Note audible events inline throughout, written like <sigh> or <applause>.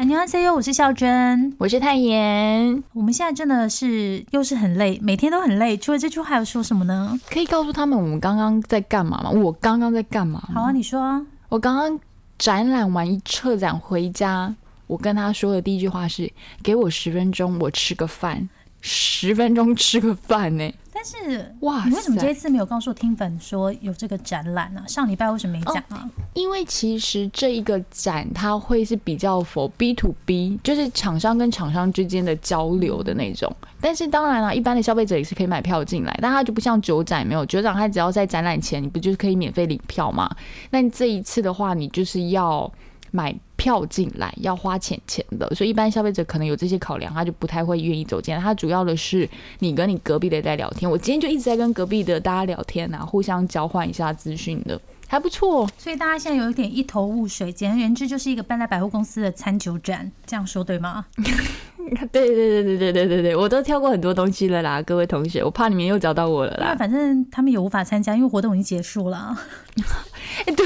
안녕하세요，我是孝珍。我是泰妍，我们现在真的是又是很累，每天都很累。除了这句话，还有说什么呢？可以告诉他们我们刚刚在干嘛吗？我刚刚在干嘛吗？好啊，你说啊。我刚刚展览完一撤展回家，我跟他说的第一句话是：给我十分钟，我吃个饭。 十分钟吃个饭呢、但是哇你为什么这一次没有告诉听粉说有这个展览呢、上礼拜为什么没讲啊？因为其实这一个展它会是比较 for B to B，就是厂商跟厂商之间的交流的那种。但是当然了，一般的消费者也是可以买票进来，但它就不像酒展没有，酒展它只要在展览前，你不就是可以免费领票吗？那你这一次的话，你就是要买票进来，要花钱钱的，所以一般消费者可能有这些考量，他就不太会愿意走进来。他主要的是你跟你隔壁的在聊天，我今天就一直在跟隔壁的大家聊天啊，互相交换一下资讯的，还不错。所以大家现在有一点一头雾水。简而言之，就是一个搬来百货公司的餐酒展，这样说对吗？<laughs> 对对对对对对对对，我都跳过很多东西了啦，各位同学，我怕你们又找到我了因为啦。反正他们也无法参加，因为活动已经结束了。<laughs> 哎，对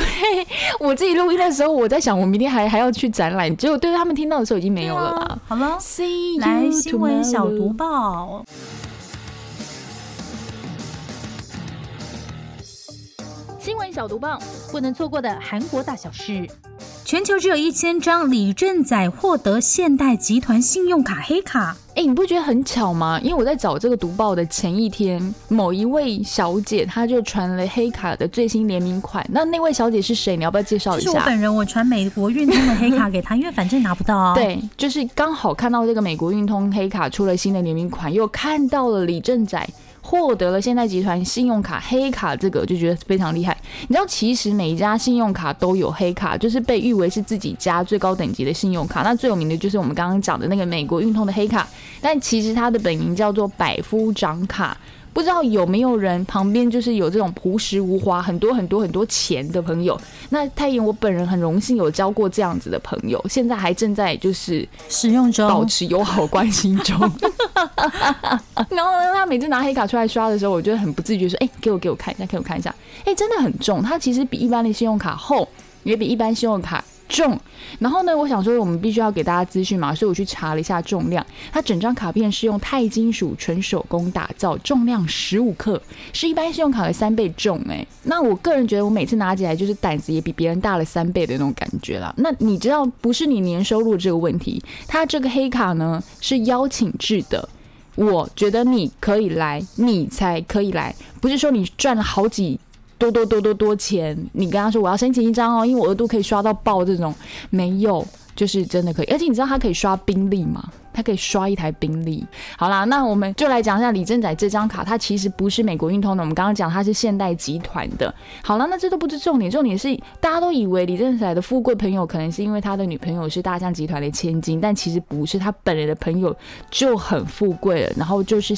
我自己录音的时候，我在想，我明天还还要去展览，结果对他们听到的时候已经没有了啦。好了，See 来 you 新闻小读报。新闻小读报，不能错过的韩国大小事。全球只有一千张李正宰获得现代集团信用卡黑卡，哎，你不觉得很巧吗？因为我在找这个读报的前一天，某一位小姐她就传了黑卡的最新联名款。那那位小姐是谁？你要不要介绍一下？是我本人，我传美国运通的黑卡给她，因为反正拿不到啊。<laughs> 对，就是刚好看到这个美国运通黑卡出了新的联名款，又看到了李正宰获得了现代集团信用卡黑卡，这个就觉得非常厉害。你知道，其实每一家信用卡都有黑卡，就是被誉为是自己家最高等级的信用卡。那最有名的就是我们刚刚讲的那个美国运通的黑卡，但其实它的本名叫做百夫长卡。不知道有没有人旁边就是有这种朴实无华、很多很多很多钱的朋友？那太妍，我本人很荣幸有交过这样子的朋友，现在还正在就是使用中。保持友好关系中。<laughs> 然后呢，他每次拿黑卡出来刷的时候，我就很不自觉说：“哎、给我给我看一下，给我看一下。”哎，真的很重，它其实比一般的信用卡厚，也比一般信用卡重。然后呢，我想说我们必须要给大家资讯嘛，所以我去查了一下重量。它整张卡片是用钛金属纯手工打造，重量十五克，是一般信用卡的三倍重。哎，那我个人觉得我每次拿起来就是胆子也比别人大了三倍的那种感觉啦。那你知道不是你年收入这个问题，它这个黑卡呢是邀请制的。我觉得你可以来，你才可以来，不是说你赚了好几多多多多多钱，你跟他说我要申请一张哦，因为我额度可以刷到爆这种，没有，就是真的可以，而且你知道他可以刷宾利吗？他可以刷一台宾利。好啦，那我们就来讲一下李正仔这张卡，它其实不是美国运通的，我们刚刚讲它是现代集团的。好了，那这都不是重点，重点是大家都以为李正仔的富贵朋友可能是因为他的女朋友是大象集团的千金，但其实不是，他本人的朋友就很富贵了，然后就是。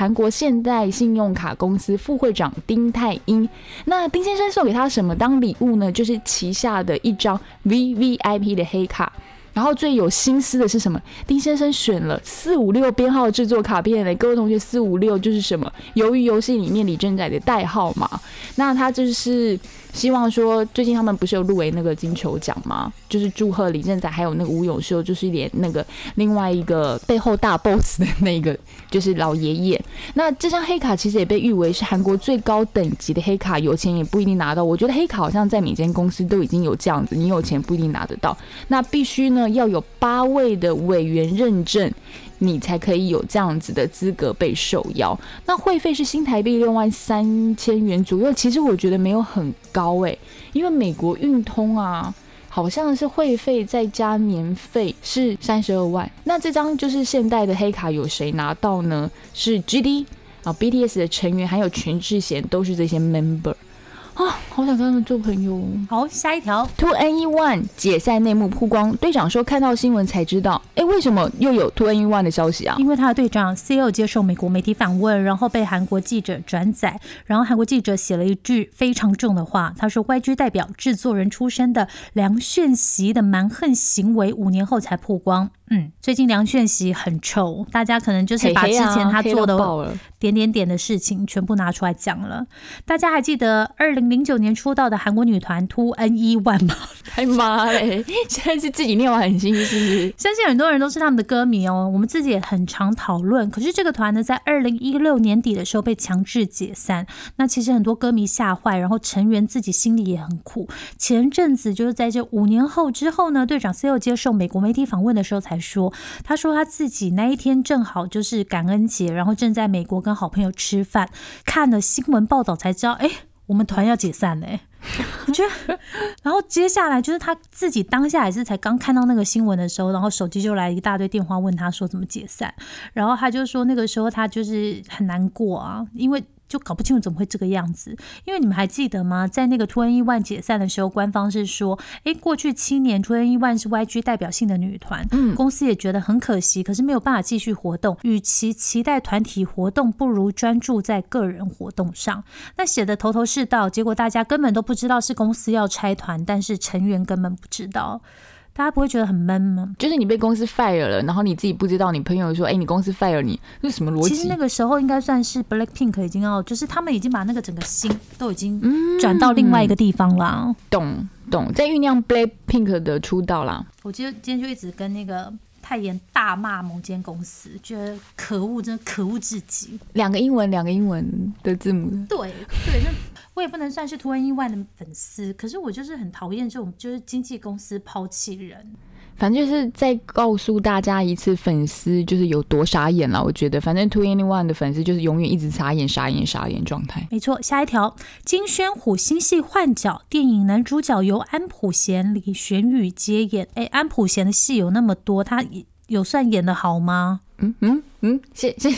韩国现代信用卡公司副会长丁泰英，那丁先生送给他什么当礼物呢？就是旗下的一张 VVIP 的黑卡。然后最有心思的是什么？丁先生选了四五六编号制作卡片的，各位同学，四五六就是什么？由于游戏里面李正宰的代号嘛。那他就是希望说，最近他们不是有入围那个金球奖吗？就是祝贺李正宰还有那个吴永秀，就是连那个另外一个背后大 boss 的那个就是老爷爷。那这张黑卡其实也被誉为是韩国最高等级的黑卡，有钱也不一定拿到。我觉得黑卡好像在每间公司都已经有这样子，你有钱不一定拿得到。那必须呢要有八位的委员认证。你才可以有这样子的资格被受邀。那会费是新台币六万三千元左右，其实我觉得没有很高诶、因为美国运通啊。好像是会费再加年费是三十二万。那这张就是现代的黑卡，有谁拿到呢？是 GD 啊，BTS 的成员还有全智贤都是这些 member 啊，好想跟他们做朋友。好，下一条，Two N E One 解散内幕曝光，队长说看到新闻才知道，哎，为什么又有 Two N E One 的消息啊？因为他的队长 CEO 接受美国媒体访问，然后被韩国记者转载，然后韩国记者写了一句非常重的话，他说 YG 代表制作人出身的梁炫熙的蛮横行为，五年后才曝光。嗯，最近梁炫熙很臭，大家可能就是把之前他做的点点点的事情全部拿出来讲了。大家还记得二零零九年出道的韩国女团 Two N E <laughs> One 吗？哎妈嘞，现在是自己念完很心是？<laughs> 相信很多人都是他们的歌迷哦，我们自己也很常讨论。可是这个团呢，在二零一六年底的时候被强制解散，那其实很多歌迷吓坏，然后成员自己心里也很苦。前阵子就是在这五年后之后呢，队长 C.O 接受美国媒体访问的时候才。说，他说他自己那一天正好就是感恩节，然后正在美国跟好朋友吃饭，看了新闻报道才知道，哎，我们团要解散嘞。<laughs> 我觉得，然后接下来就是他自己当下也是才刚看到那个新闻的时候，然后手机就来一大堆电话问他说怎么解散，然后他就说那个时候他就是很难过啊，因为。就搞不清楚怎么会这个样子，因为你们还记得吗？在那个 Two N E One 解散的时候，官方是说，哎，过去七年 Two N E One 是 YG 代表性的女团，嗯，公司也觉得很可惜，可是没有办法继续活动。与其期待团体活动，不如专注在个人活动上。那写的头头是道，结果大家根本都不知道是公司要拆团，但是成员根本不知道。大家不会觉得很闷吗？就是你被公司 fire 了，然后你自己不知道，你朋友说：“哎，你公司 fire 你，是什么逻辑？”其实那个时候应该算是 Black Pink 已经要，就是他们已经把那个整个心都已经转到另外一个地方了。懂懂，在酝酿 Black Pink 的出道啦。我今今天就一直跟那个。太妍大骂某间公司，觉得可恶，真的可恶至极。两个英文，两个英文的字母。对对，那我也不能算是 Two N E One 的粉丝，可是我就是很讨厌这种，就是经纪公司抛弃人。反正就是再告诉大家一次，粉丝就是有多傻眼了。我觉得，反正 Two Any One 的粉丝就是永远一直傻眼、傻眼、傻眼状态。没错，下一条，金宣虎新戏换角，电影男主角由安普贤、李玄宇接演。哎，安普贤的戏有那么多，他有算演的好吗？嗯嗯嗯，现现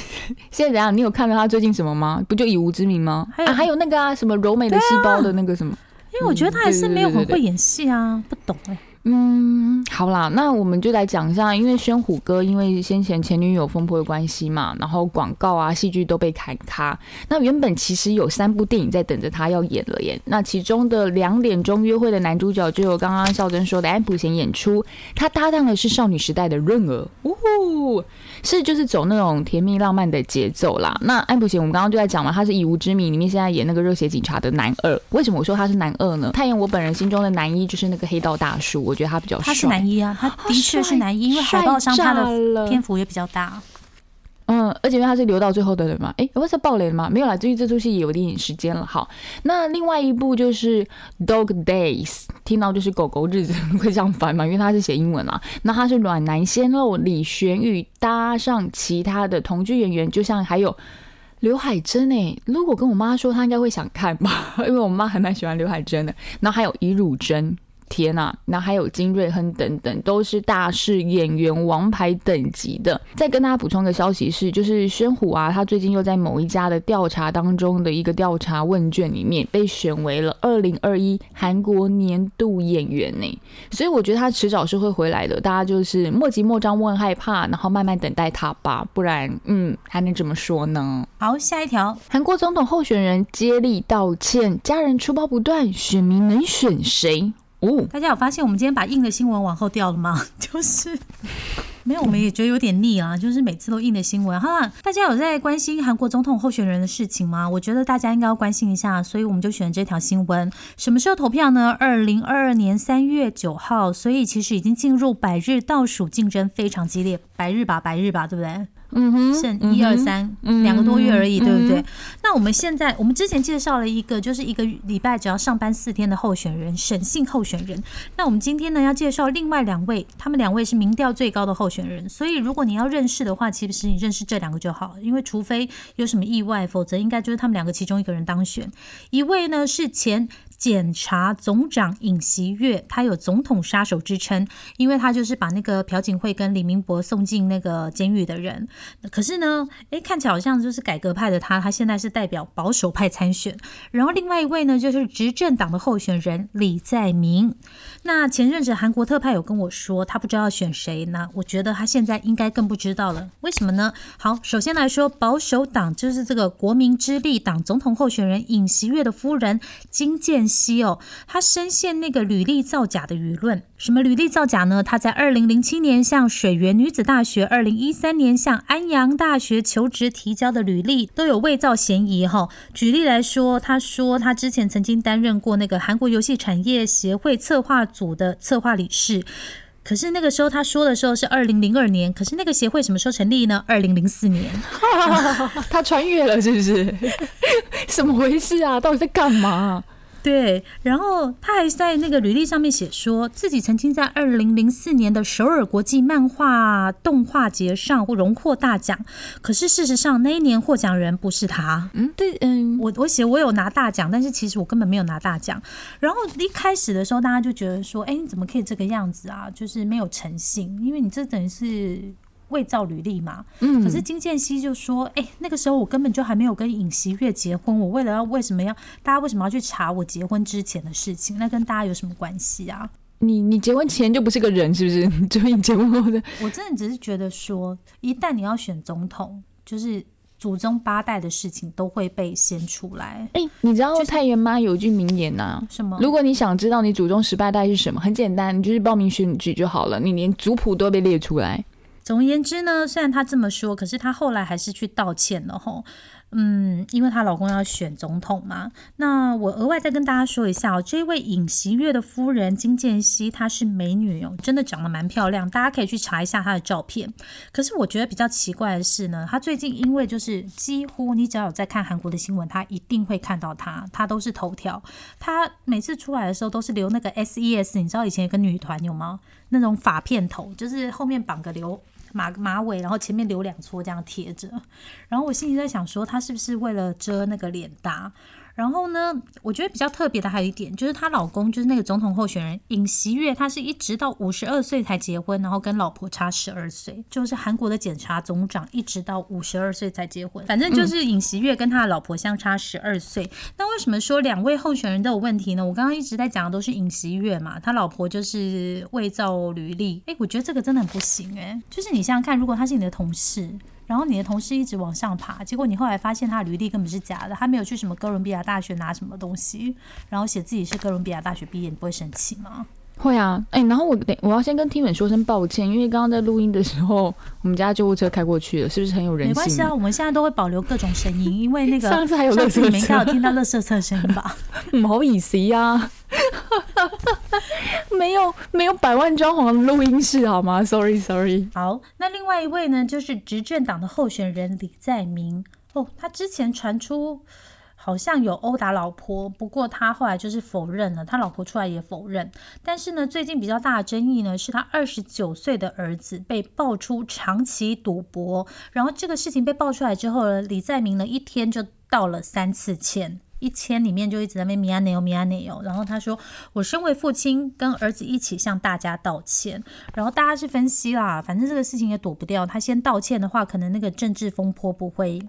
现在怎样？你有看到他最近什么吗？不就以无之名吗？还有还有那个啊，什么柔美的细胞的那个什么？因为我觉得他还是没有很会演戏啊，不懂哎。嗯，好啦，那我们就来讲一下，因为宣虎哥因为先前前女友风波的关系嘛，然后广告啊、戏剧都被砍咖。那原本其实有三部电影在等着他要演了耶。那其中的两点钟约会的男主角就有刚刚孝珍说的安普贤演出，他搭档的是少女时代的润儿，呜呼，是就是走那种甜蜜浪漫的节奏啦。那安普贤我们刚刚就在讲嘛，他是以无之名里面现在演那个热血警察的男二。为什么我说他是男二呢？他演我本人心中的男一就是那个黑道大叔。我觉得他比较帅，他是男一啊，他的确是男一，因为海报上他的篇幅也比较大。嗯，而且因为他是留到最后的人嘛，哎，我是爆雷了吗？没有啦，至于这出戏也有点时间了。好，那另外一部就是《Dog Days》，听到就是狗狗日子会这样翻嘛，因为他是写英文啊。那他是暖男鲜肉李玄宇搭上其他的同居演员，就像还有刘海珍哎，如果跟我妈说，她应该会想看吧，<laughs> 因为我妈还蛮喜欢刘海珍的。然后还有尹汝贞。天呐，那还有金瑞亨等等，都是大势演员王牌等级的。再跟大家补充个消息是，就是宣虎啊，他最近又在某一家的调查当中的一个调查问卷里面被选为了二零二一韩国年度演员呢。所以我觉得他迟早是会回来的，大家就是莫急莫张，莫害怕，然后慢慢等待他吧。不然，嗯，还能怎么说呢？好，下一条，韩国总统候选人接力道歉，家人出包不断，选民能选谁？哦，大家有发现我们今天把硬的新闻往后调了吗？<laughs> 就是没有，我们也觉得有点腻啊。就是每次都硬的新闻哈。大家有在关心韩国总统候选人的事情吗？我觉得大家应该要关心一下，所以我们就选这条新闻。什么时候投票呢？二零二二年三月九号，所以其实已经进入百日倒数，竞争非常激烈。百日吧，百日吧，对不对？嗯哼，剩一二三两个多月而已，对不对？那我们现在，我们之前介绍了一个，就是一个礼拜只要上班四天的候选人，沈姓候选人。那我们今天呢，要介绍另外两位，他们两位是民调最高的候选人。所以如果你要认识的话，其实你认识这两个就好，因为除非有什么意外，否则应该就是他们两个其中一个人当选。一位呢是前。检察总长尹锡悦，他有总统杀手之称，因为他就是把那个朴槿惠跟李明博送进那个监狱的人。可是呢，诶，看起来好像就是改革派的他，他现在是代表保守派参选。然后另外一位呢，就是执政党的候选人李在明。那前任者韩国特派有跟我说，他不知道要选谁呢？我觉得他现在应该更不知道了。为什么呢？好，首先来说，保守党就是这个国民之力党总统候选人尹锡悦的夫人金建。熙哦，他深陷那个履历造假的舆论。什么履历造假呢？他在二零零七年向水源女子大学，二零一三年向安阳大学求职提交的履历都有伪造嫌疑。哈，举例来说，他说他之前曾经担任过那个韩国游戏产业协会策划组的策划理事。可是那个时候他说的时候是二零零二年，可是那个协会什么时候成立呢？二零零四年，<laughs> 他穿越了是不是？<laughs> 怎么回事啊？到底在干嘛？对，然后他还在那个履历上面写说自己曾经在二零零四年的首尔国际漫画动画节上荣获大奖，可是事实上那一年获奖人不是他。嗯，对，嗯，我我写我有拿大奖，但是其实我根本没有拿大奖。然后一开始的时候，大家就觉得说，哎，你怎么可以这个样子啊？就是没有诚信，因为你这等于是。伪造履历嘛，嗯，可是金建熙就说：“哎，那个时候我根本就还没有跟尹锡悦结婚，我为了要为什么要大家为什么要去查我结婚之前的事情？那跟大家有什么关系啊？你你结婚前就不是个人，是不是？<laughs> 就你结婚后的，我真的只是觉得说，一旦你要选总统，就是祖宗八代的事情都会被掀出来。哎，你知道太原妈有句名言呐？什么？如果你想知道你祖宗十八代是什么，很简单，你就是报名选举就好了，你连族谱都被列出来。”总而言之呢，虽然他这么说，可是他后来还是去道歉了吼。嗯，因为她老公要选总统嘛。那我额外再跟大家说一下哦，这位尹锡悦的夫人金建熙，她是美女哦，真的长得蛮漂亮，大家可以去查一下她的照片。可是我觉得比较奇怪的是呢，她最近因为就是几乎你只要有在看韩国的新闻，她一定会看到她，她都是头条。她每次出来的时候都是留那个 S.E.S，你知道以前有个女团有吗？那种发片头，就是后面绑个留。马马尾，然后前面留两撮这样贴着，然后我心里在想说，他是不是为了遮那个脸大？然后呢，我觉得比较特别的还有一点，就是她老公就是那个总统候选人尹锡月，他是一直到五十二岁才结婚，然后跟老婆差十二岁，就是韩国的检察总长，一直到五十二岁才结婚。反正就是尹锡月跟他的老婆相差十二岁。那为什么说两位候选人都有问题呢？我刚刚一直在讲的都是尹锡月嘛，他老婆就是伪造履历。哎，我觉得这个真的很不行哎，就是你想想看，如果他是你的同事。然后你的同事一直往上爬，结果你后来发现他履历根本是假的，他没有去什么哥伦比亚大学拿什么东西，然后写自己是哥伦比亚大学毕业，你不会生气吗？会啊，哎，然后我我要先跟 Tim 说声抱歉，因为刚刚在录音的时候，我们家救护车开过去了，是不是很有人性？没关系啊，我们现在都会保留各种声音，因为那个 <laughs> 上次还有乐色车，你们有听到乐色车的声音吧？不好意思呀。没有没有百万装潢录音室好吗？Sorry Sorry。好，那另外一位呢，就是执政党的候选人李在明哦，他之前传出好像有殴打老婆，不过他后来就是否认了，他老婆出来也否认。但是呢，最近比较大的争议呢，是他二十九岁的儿子被爆出长期赌博，然后这个事情被爆出来之后呢，李在明呢一天就道了三次歉。一千里面就一直在那米亚内欧米亚内欧，然后他说：“我身为父亲，跟儿子一起向大家道歉。”然后大家是分析啦，反正这个事情也躲不掉，他先道歉的话，可能那个政治风波不会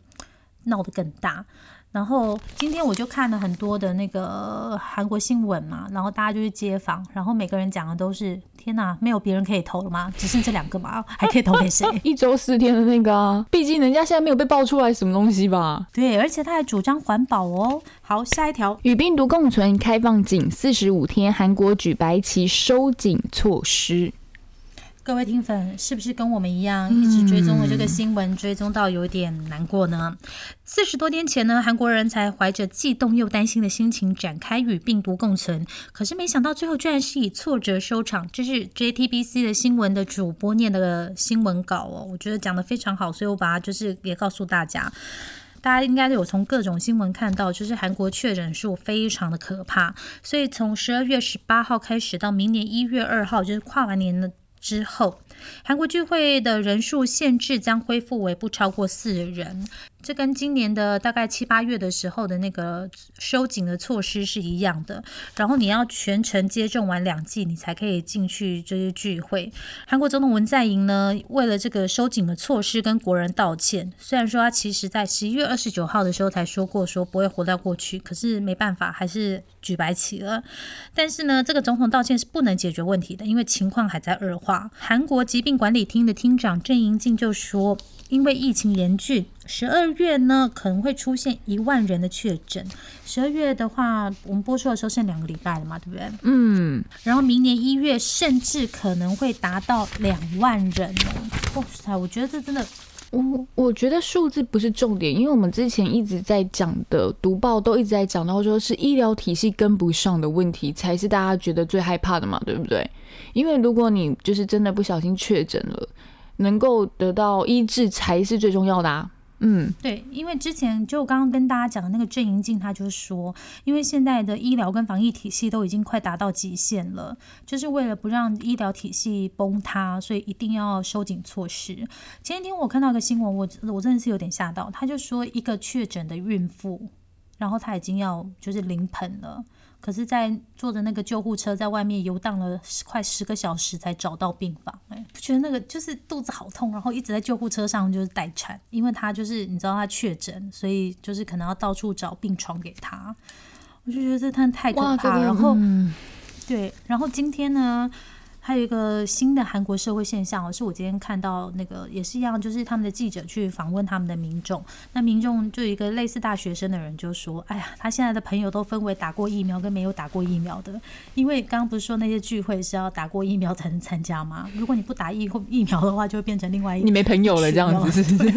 闹得更大。然后今天我就看了很多的那个韩国新闻嘛，然后大家就去街访，然后每个人讲的都是：天哪，没有别人可以投了吗？只剩这两个吗？还可以投给谁？<laughs> 一周四天的那个啊，毕竟人家现在没有被爆出来什么东西吧？对，而且他还主张环保哦。好，下一条，与病毒共存，开放仅四十五天，韩国举白旗收紧措施。各位听粉是不是跟我们一样，一直追踪了这个新闻，追踪到有点难过呢？四十多天前呢，韩国人才怀着既动又担心的心情展开与病毒共存，可是没想到最后居然是以挫折收场。这是 JTBC 的新闻的主播念的新闻稿哦，我觉得讲的非常好，所以我把它就是也告诉大家。大家应该有从各种新闻看到，就是韩国确诊数非常的可怕，所以从十二月十八号开始到明年一月二号，就是跨完年的。之后，韩国聚会的人数限制将恢复为不超过四人。这跟今年的大概七八月的时候的那个收紧的措施是一样的。然后你要全程接种完两剂，你才可以进去这些聚会。韩国总统文在寅呢，为了这个收紧的措施跟国人道歉。虽然说他其实在十一月二十九号的时候才说过说不会活到过去，可是没办法，还是举白旗了。但是呢，这个总统道歉是不能解决问题的，因为情况还在恶化。韩国疾病管理厅的厅长郑英静就说。因为疫情严峻，十二月呢可能会出现一万人的确诊。十二月的话，我们播出的时候剩两个礼拜了嘛，对不对？嗯。然后明年一月甚至可能会达到两万人哇塞，我觉得这真的，我我觉得数字不是重点，因为我们之前一直在讲的读报都一直在讲到说是医疗体系跟不上的问题，才是大家觉得最害怕的嘛，对不对？因为如果你就是真的不小心确诊了。能够得到医治才是最重要的啊！嗯，对，因为之前就刚刚跟大家讲的那个郑银静，他就说，因为现在的医疗跟防疫体系都已经快达到极限了，就是为了不让医疗体系崩塌，所以一定要收紧措施。前几天我看到一个新闻，我我真的是有点吓到，他就说一个确诊的孕妇，然后她已经要就是临盆了。可是，在坐着那个救护车在外面游荡了快十个小时才找到病房，哎，不觉得那个就是肚子好痛，然后一直在救护车上就是待产，因为他就是你知道他确诊，所以就是可能要到处找病床给他。我就觉得这太太可怕。然后，对，然后今天呢？还有一个新的韩国社会现象哦，是我今天看到那个也是一样，就是他们的记者去访问他们的民众，那民众就一个类似大学生的人就说：“哎呀，他现在的朋友都分为打过疫苗跟没有打过疫苗的，因为刚刚不是说那些聚会是要打过疫苗才能参加吗？如果你不打疫疫苗的话，就会变成另外一你没朋友了这样子，是？<laughs>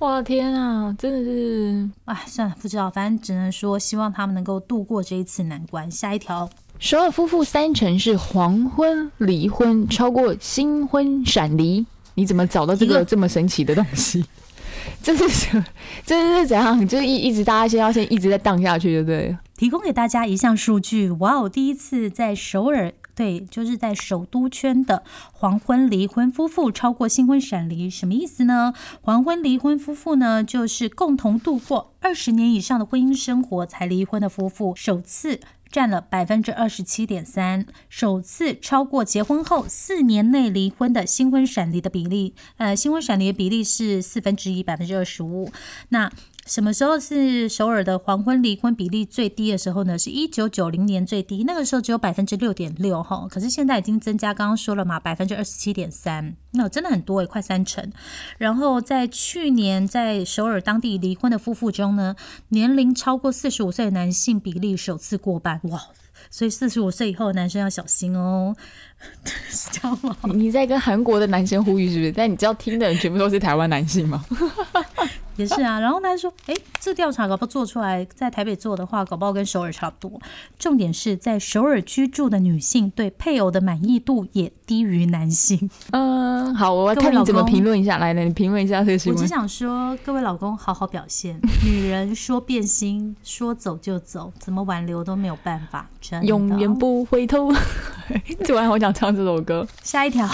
哇天啊，真的是哎，算了，不知道，反正只能说希望他们能够度过这一次难关。下一条。首尔夫妇三成是黄昏离婚，超过新婚闪离。你怎么找到这个这么神奇的东西？<laughs> 这是什？这是怎样？就是一一直大家先要先一直在荡下去，对不对？提供给大家一项数据，哇哦！第一次在首尔，对，就是在首都圈的黄昏离婚夫妇超过新婚闪离，什么意思呢？黄昏离婚夫妇呢，就是共同度过二十年以上的婚姻生活才离婚的夫妇，首次。占了百分之二十七点三，首次超过结婚后四年内离婚的新婚闪离的比例。呃，新婚闪离的比例是四分之一，百分之二十五。那什么时候是首尔的黄昏离婚比例最低的时候呢？是一九九零年最低，那个时候只有百分之六点六哈。可是现在已经增加，刚刚说了嘛，百分之二十七点三，那真的很多诶，快三成。然后在去年在首尔当地离婚的夫妇中呢，年龄超过四十五岁的男性比例首次过半，哇！所以四十五岁以后的男生要小心哦，是这样吗？你在跟韩国的男生呼吁是不是？但你知道听的人全部都是台湾男性吗？<laughs> 也是啊，然后他说：“哎，这调查搞不好做出来，在台北做的话，搞不好跟首尔差不多。重点是在首尔居住的女性对配偶的满意度也低于男性。<laughs> ”嗯，好，我看你怎么评论一下。来，来，你评论一下这个新闻。我只想说，各位老公好好表现。女人说变心，说走就走，怎么挽留都没有办法，真的永远不回头。<laughs> 突然好想唱这首歌。下一条。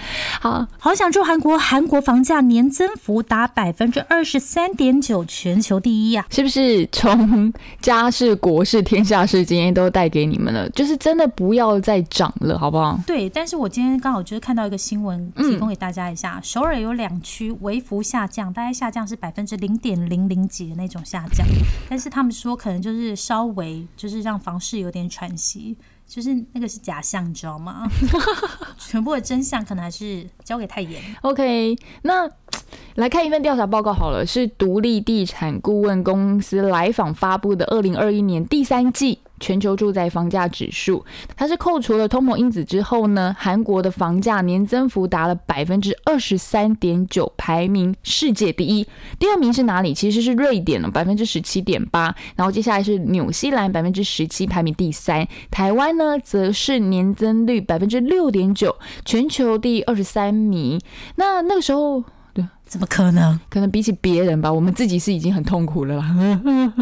<laughs> 好好想住韩国，韩国房价年增幅达百分之二十三点九，全球第一啊！是不是从家事、国事、天下事今天都带给你们了？就是真的不要再涨了，好不好？对，但是我今天刚好就是看到一个新闻，提供给大家一下。首尔有两区微幅下降，大概下降是百分之零点零零几的那种下降，但是他们说可能就是稍微就是让房市有点喘息。就是那个是假象，你知道吗？<laughs> 全部的真相可能还是交给太严。OK，那来看一份调查报告好了，是独立地产顾问公司来访发布的二零二一年第三季。全球住宅房价指数，它是扣除了通膨因子之后呢，韩国的房价年增幅达了百分之二十三点九，排名世界第一。第二名是哪里？其实是瑞典了，百分之十七点八。然后接下来是纽西兰，百分之十七，排名第三。台湾呢，则是年增率百分之六点九，全球第二十三名。那那个时候。怎么可能？可能比起别人吧，我们自己是已经很痛苦了啦。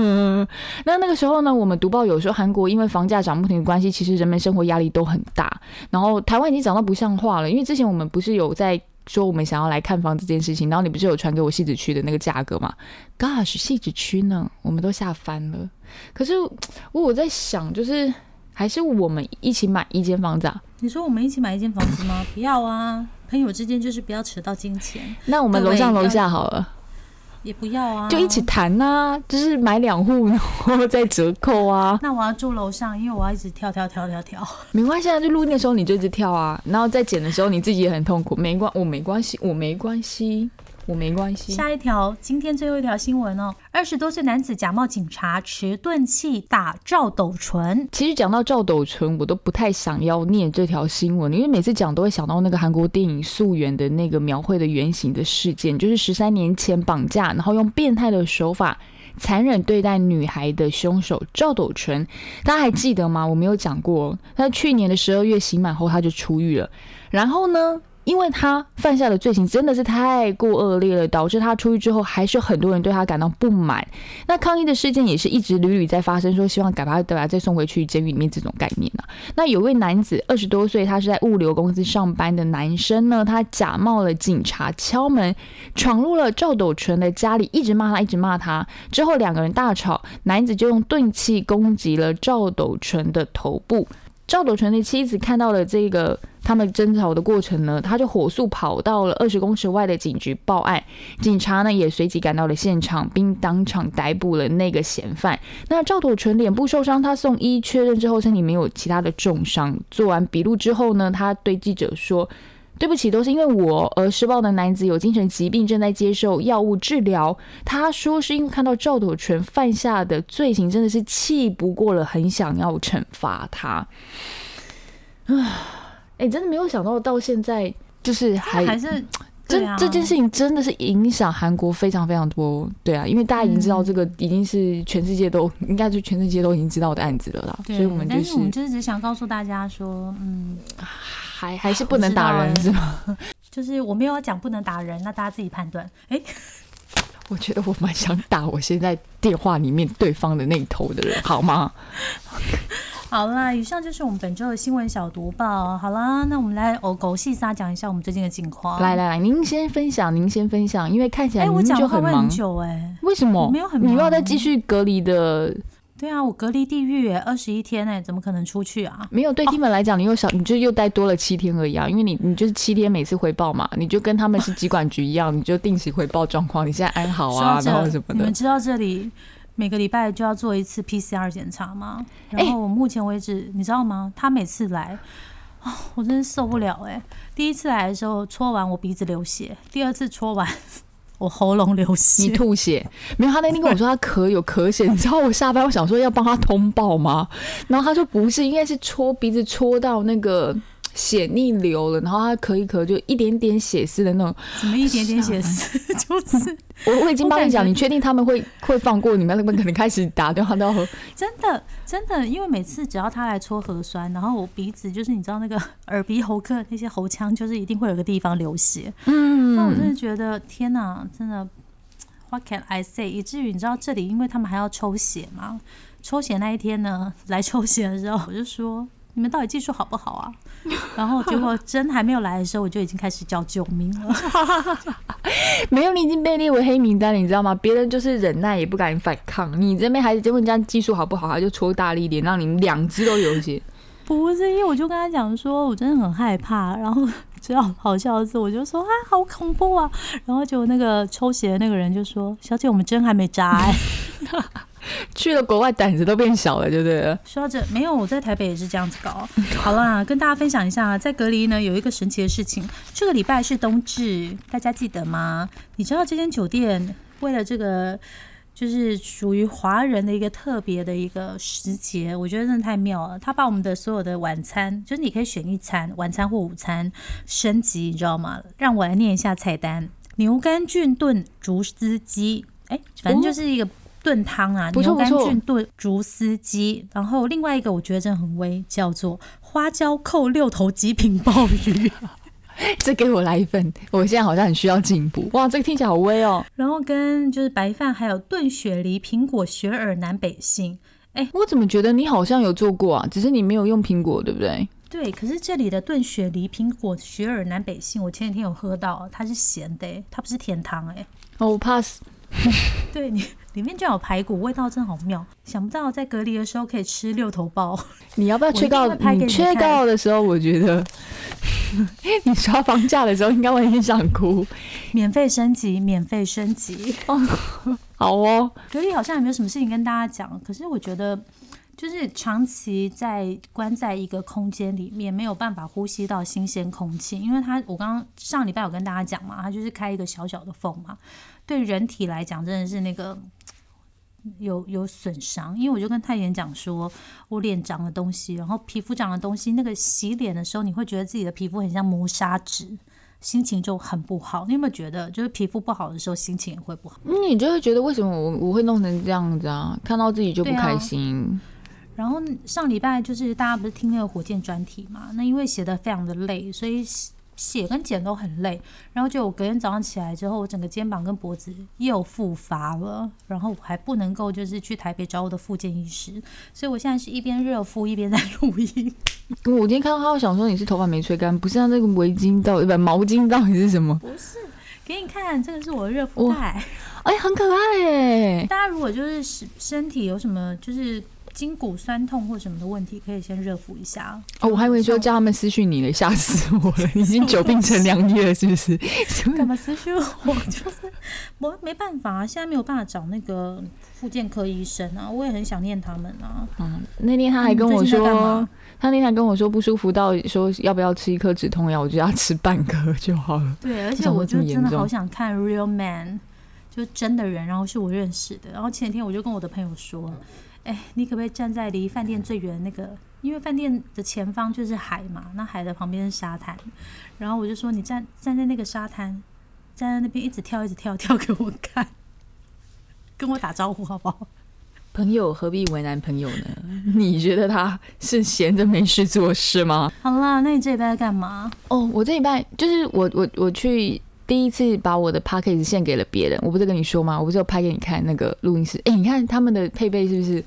<laughs> 那那个时候呢，我们读报有时候韩国因为房价涨不停的关系，其实人们生活压力都很大。然后台湾已经涨到不像话了，因为之前我们不是有在说我们想要来看房这件事情，然后你不是有传给我戏子区的那个价格吗？Gosh，戏子区呢，我们都吓翻了。可是我在想，就是还是我们一起买一间房子啊？你说我们一起买一间房子吗？不要啊。朋友之间就是不要扯到金钱，那我们楼上楼下好了，也不要啊，就一起谈呐，就是买两户然后再折扣啊。那我要住楼上，因为我要一直跳跳跳跳跳。没关系啊，就录音的时候你就一直跳啊，然后在剪的时候你自己也很痛苦，没关我没关系，我没关系。我没关系。下一条，今天最后一条新闻哦，二十多岁男子假冒警察持钝器打赵斗淳。其实讲到赵斗淳，我都不太想要念这条新闻，因为每次讲都会想到那个韩国电影《素媛》的那个描绘的原型的事件，就是十三年前绑架，然后用变态的手法残忍对待女孩的凶手赵斗淳。大家还记得吗？我没有讲过，他去年的十二月刑满后他就出狱了，然后呢？因为他犯下的罪行真的是太过恶劣了，导致他出狱之后还是很多人对他感到不满。那抗议的事件也是一直屡屡在发生，说希望把他对吧再送回去监狱里面这种概念啊。那有位男子二十多岁，他是在物流公司上班的男生呢，他假冒了警察敲门，闯入了赵斗淳的家里，一直骂他，一直骂他。之后两个人大吵，男子就用钝器攻击了赵斗淳的头部。赵斗淳的妻子看到了这个他们争吵的过程呢，他就火速跑到了二十公尺外的警局报案。警察呢也随即赶到了现场，并当场逮捕了那个嫌犯。那赵斗淳脸部受伤，他送医确认之后身体没有其他的重伤。做完笔录之后呢，他对记者说。对不起，都是因为我而施暴的男子有精神疾病，正在接受药物治疗。他说是因为看到赵斗淳犯下的罪行，真的是气不过了，很想要惩罚他。啊，哎，真的没有想到，到现在就是还还是 <tsk> 这这件事情真的是影响韩国非常非常多。对啊，因为大家已经知道这个已经是全世界都应该是全世界都已经知道的案子了啦。所以我们但是我们就是只想告诉大家说，嗯。还还是不能打人是吗？<laughs> 就是我没有讲不能打人，那大家自己判断。哎，<laughs> 我觉得我蛮想打我现在电话里面对方的那一头的人，好吗？<laughs> 好啦，以上就是我们本周的新闻小读报。好啦，那我们来哦狗细沙讲一下我们最近的近况。来来来，您先分享，您先分享，因为看起来您就很忙。久哎，为什么？没有很，你又要再继续隔离的。对啊，我隔离地狱二十一天哎，怎么可能出去啊？没有，对他们来讲，你又少，你就又待多了七天而已啊。因为你，你就是七天每次回报嘛，你就跟他们是疾管局一样，你就定时回报状况，你现在安好啊，然后什么的。你们知道这里每个礼拜就要做一次 PCR 检查吗？然后我目前为止，你知道吗？他每次来啊，我真是受不了哎。第一次来的时候戳完我鼻子流血，第二次戳完。<laughs> 我喉咙流血，你吐血没有？他那天跟我说他咳有咳血，你知道我下班我想说要帮他通报吗？然后他说不是，应该是戳鼻子戳到那个。血逆流了，然后他咳一咳，就一点点血丝的那种。什么一点点血丝？<laughs> 就是我我已经帮你讲，你确定他们会会放过你们？那边可能开始打电话到真的真的，因为每次只要他来搓核酸，然后我鼻子就是你知道那个耳鼻喉科那些喉腔，就是一定会有个地方流血。嗯，那我真的觉得天哪，真的 What can I say？以至于你知道这里，因为他们还要抽血嘛，抽血那一天呢，来抽血的时候，我就说。你们到底技术好不好啊？<laughs> 然后结果针还没有来的时候，我就已经开始叫救命了。<laughs> 没有，你已经被列为黑名单了，你知道吗？别人就是忍耐也不敢反抗，你这边还是问人家技术好不好，他就戳大力点，让你两只都流血。不是，因为我就跟他讲说，我真的很害怕。然后最好笑的是，我就说啊，好恐怖啊！然后就那个抽血的那个人就说：“小姐，我们针还没扎。”哎。<laughs> 去了国外，胆子都变小了，对不对？说到这，没有，我在台北也是这样子搞。<laughs> 好啦，跟大家分享一下，在隔离呢有一个神奇的事情。这个礼拜是冬至，大家记得吗？你知道这间酒店为了这个，就是属于华人的一个特别的一个时节，我觉得真的太妙了。他把我们的所有的晚餐，就是你可以选一餐，晚餐或午餐升级，你知道吗？让我来念一下菜单：牛肝菌炖竹丝鸡，哎，反正就是一个。炖汤啊，牛肝菌炖竹丝鸡，然后另外一个我觉得真的很威，叫做花椒扣六头极品鲍鱼。<laughs> 这给我来一份，<laughs> 我现在好像很需要进步。哇，这个听起来好威哦。然后跟就是白饭，还有炖雪梨、苹果、雪耳南北杏。哎，我怎么觉得你好像有做过啊？只是你没有用苹果，对不对？对，可是这里的炖雪梨、苹果、雪耳南北杏，我前几天有喝到，它是咸的，它不是甜汤哎。哦，pass。<laughs> 对你里面就有排骨，味道真好妙。想不到在隔离的时候可以吃六头包。<laughs> 你要不要缺告？你缺告的时候，我觉得 <laughs> 你刷房价的时候应该会很想哭。免费升级，免费升级。<laughs> 好哦，隔离好像也没有什么事情跟大家讲。可是我觉得，就是长期在关在一个空间里面，没有办法呼吸到新鲜空气，因为他我刚刚上礼拜有跟大家讲嘛，他就是开一个小小的缝嘛。对人体来讲，真的是那个有有损伤。因为我就跟太妍讲说，我脸长了东西，然后皮肤长了东西，那个洗脸的时候，你会觉得自己的皮肤很像磨砂纸，心情就很不好。你有没有觉得，就是皮肤不好的时候，心情也会不好？你就会觉得为什么我我会弄成这样子啊？看到自己就不开心。然后上礼拜就是大家不是听那个火箭专题嘛？那因为写的非常的累，所以。写跟剪都很累，然后就我隔天早上起来之后，我整个肩膀跟脖子又复发了，然后我还不能够就是去台北找我的复健医师，所以我现在是一边热敷一边在录音。我今天看到他，我想说你是头发没吹干，不是？他那个围巾到底不毛巾到底是什么？不是，给你看，这个是我的热敷袋，哎，很可爱哎。大家如果就是身身体有什么就是。筋骨酸痛或什么的问题，可以先热敷一下。哦，我还以为说叫他们私讯你了，吓死我了！已经 <laughs> 久病成良医了，是不是？<laughs> 干嘛私讯我？就是我没办法，现在没有办法找那个复健科医生啊，我也很想念他们啊。嗯，那天他还跟我说，他那天还跟我说不舒服到说要不要吃一颗止痛药，我就要吃半颗就好了。对，而且我就真的好想看 real man，就真的人，然后是我认识的。然后前天我就跟我的朋友说。哎，你可不可以站在离饭店最远那个？因为饭店的前方就是海嘛，那海的旁边是沙滩。然后我就说，你站站在那个沙滩，站在那边一直跳，一直跳，跳给我看，<laughs> 跟我打招呼好不好？朋友何必为难朋友呢？<laughs> 你觉得他是闲着没事做是吗？好啦，那你这礼拜在干嘛？哦，我这礼拜就是我我我去。第一次把我的 p a c k a g e 献给了别人，我不是跟你说吗？我不是有拍给你看那个录音室？哎，你看他们的配备是不是？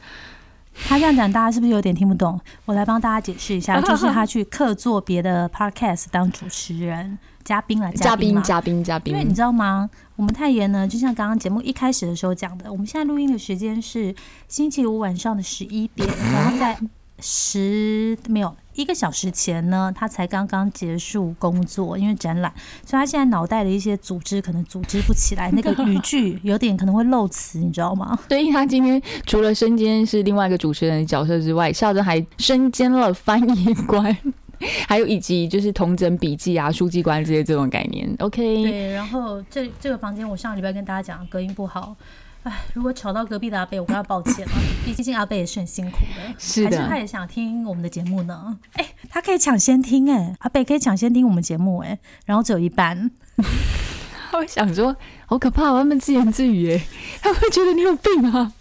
他这样讲，大家是不是有点听不懂？我来帮大家解释一下，<laughs> 就是他去客座别的 podcast 当主持人、嘉宾了，嘉宾、嘉宾、嘉宾。因为你知道吗？我们太妍呢，就像刚刚节目一开始的时候讲的，我们现在录音的时间是星期五晚上的十一点，<laughs> 然后在。十没有一个小时前呢，他才刚刚结束工作，因为展览，所以他现在脑袋的一些组织可能组织不起来，那个语句 <laughs> 有点可能会漏词，你知道吗？所以他今天除了身兼是另外一个主持人的角色之外，笑着还身兼了翻译官，<laughs> 还有以及就是同整笔记啊、书记官这些这种概念。OK，对，然后这这个房间我上礼拜跟大家讲隔音不好。哎，如果吵到隔壁的阿贝，我跟他抱歉了。毕竟阿贝也是很辛苦的，是的，还是他也想听我们的节目呢？哎，他可以抢先听哎，阿贝可以抢先听我们节目哎，然后只有一半。<laughs> 他会想说，好可怕，他们自言自语哎，他会觉得你有病啊。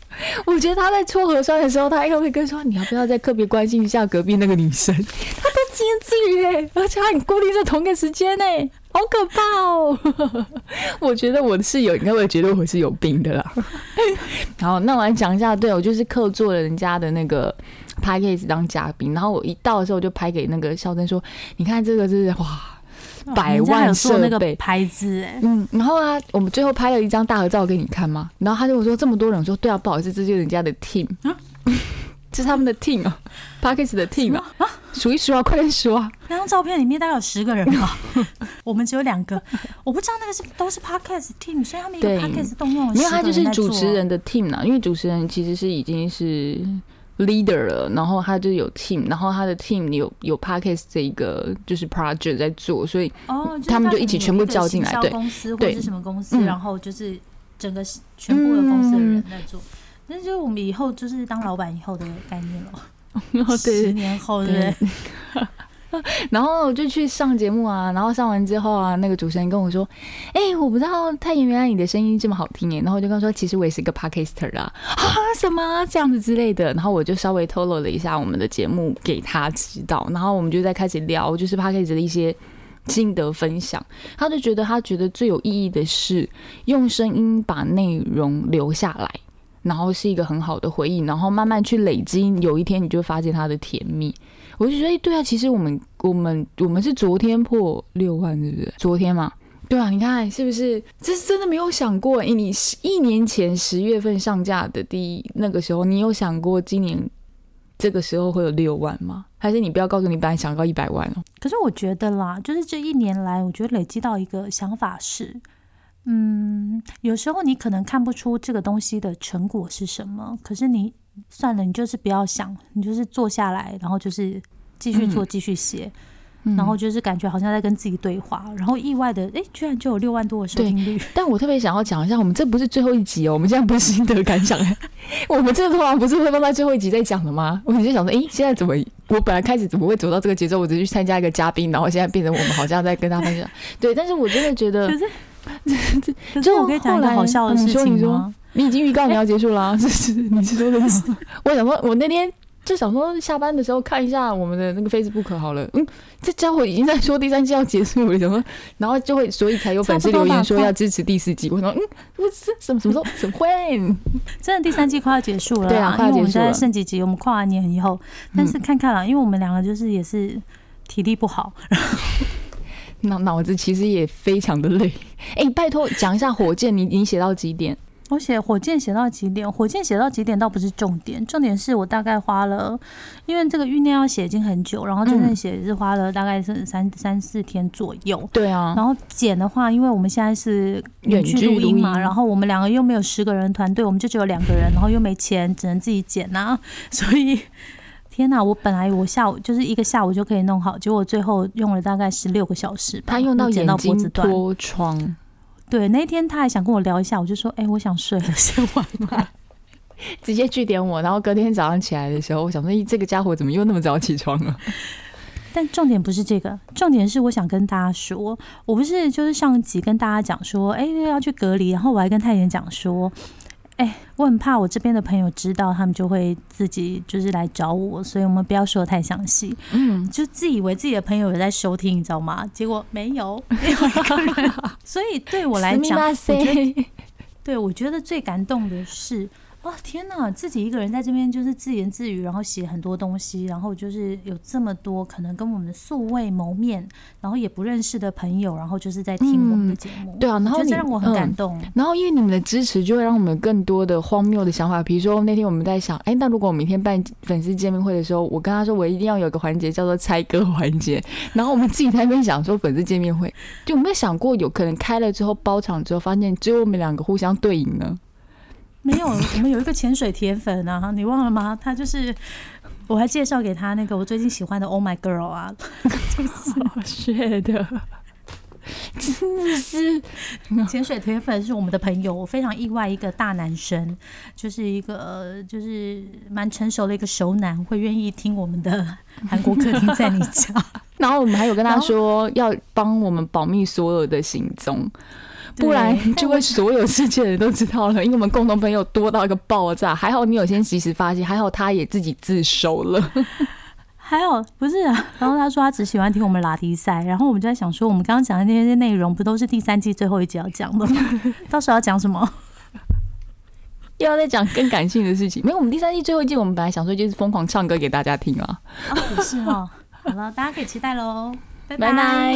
我觉得他在搓核酸的时候，他应该会跟说，你要不要再特别关心一下隔壁那个女生？<laughs> 他都自言自语哎，而且他很固定在同一个时间哎。好可怕哦！<laughs> 我觉得我的室友应该会觉得我是有病的啦。<laughs> 好，那我来讲一下，对我就是客座了人家的那个 p a c k a g e 当嘉宾，然后我一到的时候我就拍给那个肖珍说：“你看这个是哇，百万设备拍子哎。”嗯，然后啊，我们最后拍了一张大合照给你看嘛？然后他就说这么多人，说对啊，不好意思，这就是人家的 team，<laughs> 这是他们的 team 啊 p a c k a g e 的 team 啊。数一数啊，快点数啊！那张照片里面大概有十个人吧，<laughs> 我们只有两个。我不知道那个是都是 podcast team，所以他们一个 podcast 动用了。没有，他就是主持人的 team 呢，因为主持人其实是已经是 leader 了，然后他就有 team，然后他的 team 有有 podcast 这一个就是 project 在做，所以哦，他们就一起全部叫进来，对，公司或者是什么公司，然后就是整个全部的公司的人在做。那就是我们以后就是当老板以后的概念了。<laughs> 十年后对，<laughs> 然后我就去上节目啊，然后上完之后啊，那个主持人跟我说：“哎，我不知道太原原来你的声音这么好听哎。”然后我就跟他说：“其实我也是个 podcaster 啊，啊什么？这样子之类的。”然后我就稍微透露了一下我们的节目给他知道，然后我们就在开始聊，就是 podcast 的一些心得分享，他就觉得他觉得最有意义的是用声音把内容留下来，然后是一个很好的回忆，然后慢慢去累积，有一天你就会发现它的甜蜜。我就觉得，哎，对啊，其实我们我们我们是昨天破六万，是不是？昨天嘛，对啊，你看是不是？这是真的没有想过，哎，你一年前十月份上架的第一那个时候，你有想过今年这个时候会有六万吗？还是你不要告诉你，本来想要一百万哦？可是我觉得啦，就是这一年来，我觉得累积到一个想法是，嗯，有时候你可能看不出这个东西的成果是什么，可是你。算了，你就是不要想，你就是坐下来，然后就是继续做，继续写，然后就是感觉好像在跟自己对话，然后意外的，哎，居然就有六万多的收听率。但我特别想要讲一下，我们这不是最后一集哦，我们现在不是心得感想，<laughs> 我们这个通常不是会放在最后一集再讲的吗？我就想说，哎，现在怎么？我本来开始怎么会走到这个节奏？我只是去参加一个嘉宾，然后现在变成我们好像在跟他分享。对，但是我真的觉得，<laughs> 可是，可是我可以讲一个好笑的事情吗？你已经预告你要结束了，是是，你是说的是？<laughs> 我想说，我那天就想说，下班的时候看一下我们的那个 Facebook 好了。嗯，这家伙已经在说第三季要结束了，怎么？然后就会，所以才有粉丝留言说要支持第四季。我说，嗯，我是什么什么时候？怎么会？真的第三季快要结束了，对啊，快要结束了。剩几集？我们跨完年以后，但是看看了，因为我们两个就是也是体力不好，脑脑子其实也非常的累。哎，拜托讲一下火箭，你你写到几点？我写火箭写到几点？火箭写到几点倒不是重点，重点是我大概花了，因为这个酝酿要写已经很久，然后真正写是花了大概是三三四天左右。对啊，然后剪的话，因为我们现在是远距录音嘛，然后我们两个又没有十个人团队，我们就只有两个人，然后又没钱，只能自己剪呐。所以天哪，我本来我下午就是一个下午就可以弄好，结果最后用了大概十六个小时，他用到眼睛脱窗。对，那天他还想跟我聊一下，我就说：“哎，我想睡了，先晚安。<laughs> ”直接拒点我。然后隔天早上起来的时候，我想说：“咦，这个家伙怎么又那么早起床了？” <laughs> 但重点不是这个，重点是我想跟大家说，我不是就是上集跟大家讲说：“哎，要去隔离。”然后我还跟太妍讲说。哎，我很怕我这边的朋友知道，他们就会自己就是来找我，所以我们不要说的太详细。嗯，就自以为自己的朋友有在收听，你知道吗？结果没有，<laughs> 没有一个人。所以对我来讲，我觉得，对我觉得最感动的是。哇天哪！自己一个人在这边就是自言自语，然后写很多东西，然后就是有这么多可能跟我们素未谋面，然后也不认识的朋友，然后就是在听我们的节目。对啊，然后这让我很感动。然后因为你们的支持，就会让我们更多的荒谬的想法。比如说那天我们在想，哎，那如果我明天办粉丝见面会的时候，我跟他说我一定要有一个环节叫做猜歌环节，然后我们自己在那边想说粉丝见面会，就有没有想过有可能开了之后包场之后，发现只有我们两个互相对赢呢？没有，我们有一个潜水铁粉啊，<laughs> 你忘了吗？他就是，我还介绍给他那个我最近喜欢的 Oh My Girl 啊，<laughs> 学的，<laughs> 真的是潜水铁粉是我们的朋友，我非常意外，一个大男生，就是一个就是蛮成熟的一个熟男，会愿意听我们的韩国客厅在你家，然后我们还有跟他说要帮我们保密所有的行踪。不然就会所有世界的人都知道了，因为我们共同朋友多到一个爆炸。还好你有先及时发现，还好他也自己自首了。<laughs> 还好不是啊？然后他说他只喜欢听我们拉迪赛，然后我们就在想说，我们刚刚讲的那些内容不都是第三季最后一集要讲的吗？<laughs> 到时候要讲什么？<laughs> 又要再讲更感性的事情？没有，我们第三季最后一季，我们本来想说就是疯狂唱歌给大家听啊。也是哦。好了，大家可以期待喽，拜拜。